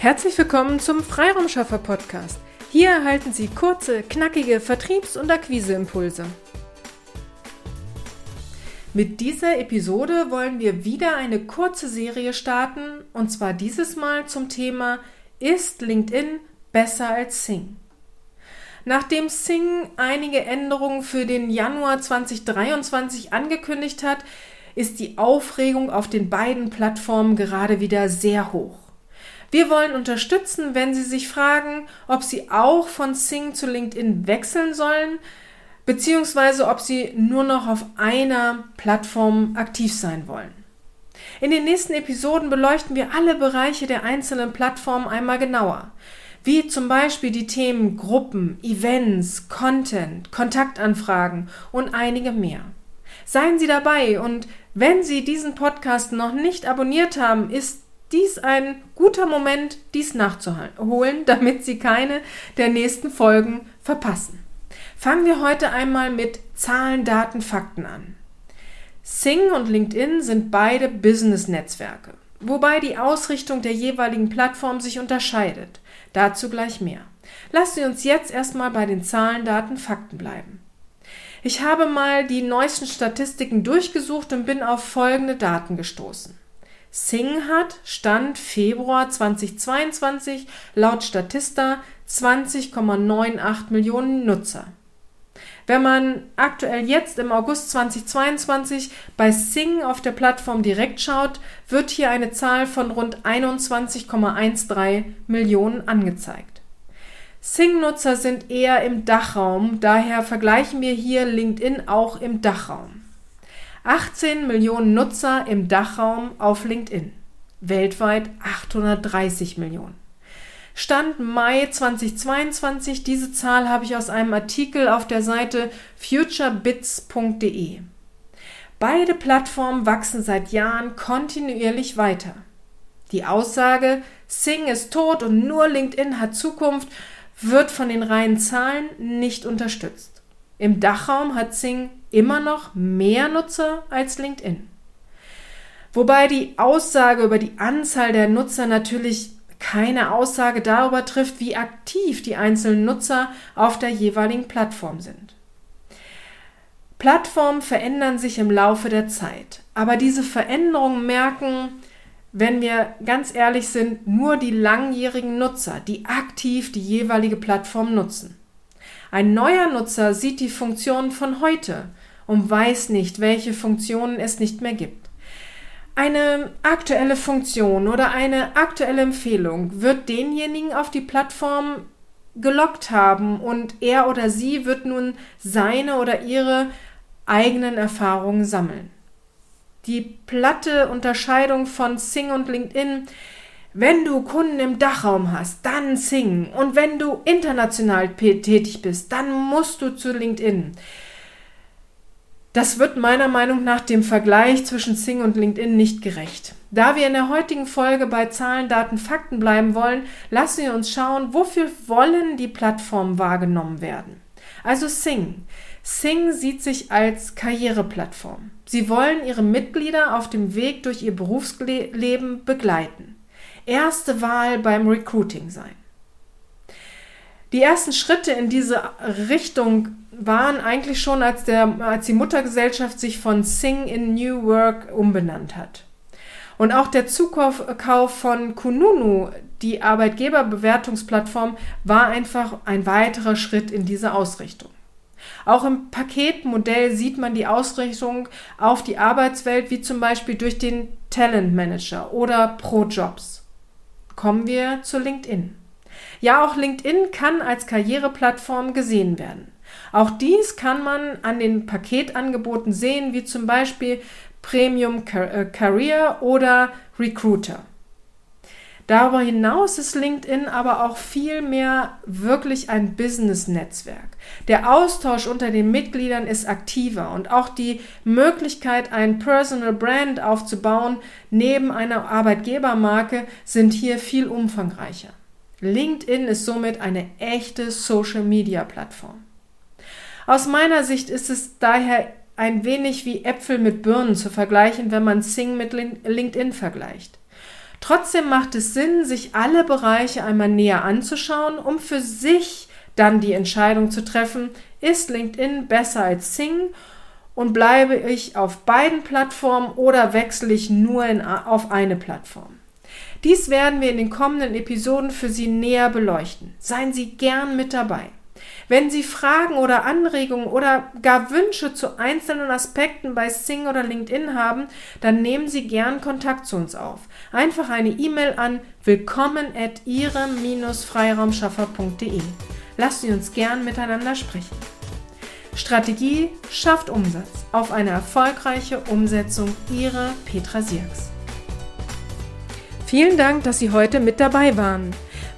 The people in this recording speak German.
Herzlich willkommen zum Freiraumschaffer Podcast. Hier erhalten Sie kurze, knackige Vertriebs- und Akquiseimpulse. Mit dieser Episode wollen wir wieder eine kurze Serie starten und zwar dieses Mal zum Thema Ist LinkedIn besser als Sing? Nachdem Sing einige Änderungen für den Januar 2023 angekündigt hat, ist die Aufregung auf den beiden Plattformen gerade wieder sehr hoch. Wir wollen unterstützen, wenn Sie sich fragen, ob Sie auch von Sing zu LinkedIn wechseln sollen, beziehungsweise ob Sie nur noch auf einer Plattform aktiv sein wollen. In den nächsten Episoden beleuchten wir alle Bereiche der einzelnen Plattformen einmal genauer, wie zum Beispiel die Themen Gruppen, Events, Content, Kontaktanfragen und einige mehr. Seien Sie dabei und wenn Sie diesen Podcast noch nicht abonniert haben, ist dies ein guter Moment, dies nachzuholen, damit Sie keine der nächsten Folgen verpassen. Fangen wir heute einmal mit Zahlen, Daten, Fakten an. Sing und LinkedIn sind beide Business-Netzwerke, wobei die Ausrichtung der jeweiligen Plattform sich unterscheidet. Dazu gleich mehr. Lassen Sie uns jetzt erstmal bei den Zahlen, Daten, Fakten bleiben. Ich habe mal die neuesten Statistiken durchgesucht und bin auf folgende Daten gestoßen. Sing hat Stand Februar 2022 laut Statista 20,98 Millionen Nutzer. Wenn man aktuell jetzt im August 2022 bei Sing auf der Plattform direkt schaut, wird hier eine Zahl von rund 21,13 Millionen angezeigt. Sing-Nutzer sind eher im Dachraum, daher vergleichen wir hier LinkedIn auch im Dachraum. 18 Millionen Nutzer im Dachraum auf LinkedIn. Weltweit 830 Millionen. Stand Mai 2022. Diese Zahl habe ich aus einem Artikel auf der Seite futurebits.de. Beide Plattformen wachsen seit Jahren kontinuierlich weiter. Die Aussage, Sing ist tot und nur LinkedIn hat Zukunft, wird von den reinen Zahlen nicht unterstützt. Im Dachraum hat Sing immer noch mehr Nutzer als LinkedIn. Wobei die Aussage über die Anzahl der Nutzer natürlich keine Aussage darüber trifft, wie aktiv die einzelnen Nutzer auf der jeweiligen Plattform sind. Plattformen verändern sich im Laufe der Zeit, aber diese Veränderungen merken, wenn wir ganz ehrlich sind, nur die langjährigen Nutzer, die aktiv die jeweilige Plattform nutzen. Ein neuer Nutzer sieht die Funktionen von heute und weiß nicht, welche Funktionen es nicht mehr gibt. Eine aktuelle Funktion oder eine aktuelle Empfehlung wird denjenigen auf die Plattform gelockt haben und er oder sie wird nun seine oder ihre eigenen Erfahrungen sammeln. Die platte Unterscheidung von Sing und LinkedIn wenn du Kunden im Dachraum hast, dann Sing. Und wenn du international tätig bist, dann musst du zu LinkedIn. Das wird meiner Meinung nach dem Vergleich zwischen Sing und LinkedIn nicht gerecht. Da wir in der heutigen Folge bei Zahlen, Daten, Fakten bleiben wollen, lassen wir uns schauen, wofür wollen die Plattformen wahrgenommen werden. Also Sing. Sing sieht sich als Karriereplattform. Sie wollen ihre Mitglieder auf dem Weg durch ihr Berufsleben begleiten. Erste Wahl beim Recruiting sein. Die ersten Schritte in diese Richtung waren eigentlich schon, als, der, als die Muttergesellschaft sich von Sing in New Work umbenannt hat. Und auch der Zukauf von Kununu, die Arbeitgeberbewertungsplattform, war einfach ein weiterer Schritt in diese Ausrichtung. Auch im Paketmodell sieht man die Ausrichtung auf die Arbeitswelt, wie zum Beispiel durch den Talent Manager oder ProJobs. Kommen wir zu LinkedIn. Ja, auch LinkedIn kann als Karriereplattform gesehen werden. Auch dies kann man an den Paketangeboten sehen, wie zum Beispiel Premium äh, Career oder Recruiter. Darüber hinaus ist LinkedIn aber auch viel mehr wirklich ein Business-Netzwerk. Der Austausch unter den Mitgliedern ist aktiver und auch die Möglichkeit, ein Personal Brand aufzubauen neben einer Arbeitgebermarke sind hier viel umfangreicher. LinkedIn ist somit eine echte Social-Media-Plattform. Aus meiner Sicht ist es daher ein wenig wie Äpfel mit Birnen zu vergleichen, wenn man Sing mit LinkedIn vergleicht. Trotzdem macht es Sinn, sich alle Bereiche einmal näher anzuschauen, um für sich dann die Entscheidung zu treffen, ist LinkedIn besser als Sing und bleibe ich auf beiden Plattformen oder wechsle ich nur in, auf eine Plattform. Dies werden wir in den kommenden Episoden für Sie näher beleuchten. Seien Sie gern mit dabei. Wenn Sie Fragen oder Anregungen oder gar Wünsche zu einzelnen Aspekten bei Sing oder LinkedIn haben, dann nehmen Sie gern Kontakt zu uns auf. Einfach eine E-Mail an willkommen at ihre-freiraumschaffer.de. Lassen Sie uns gern miteinander sprechen. Strategie schafft Umsatz. Auf eine erfolgreiche Umsetzung Ihre Petra Sierks. Vielen Dank, dass Sie heute mit dabei waren.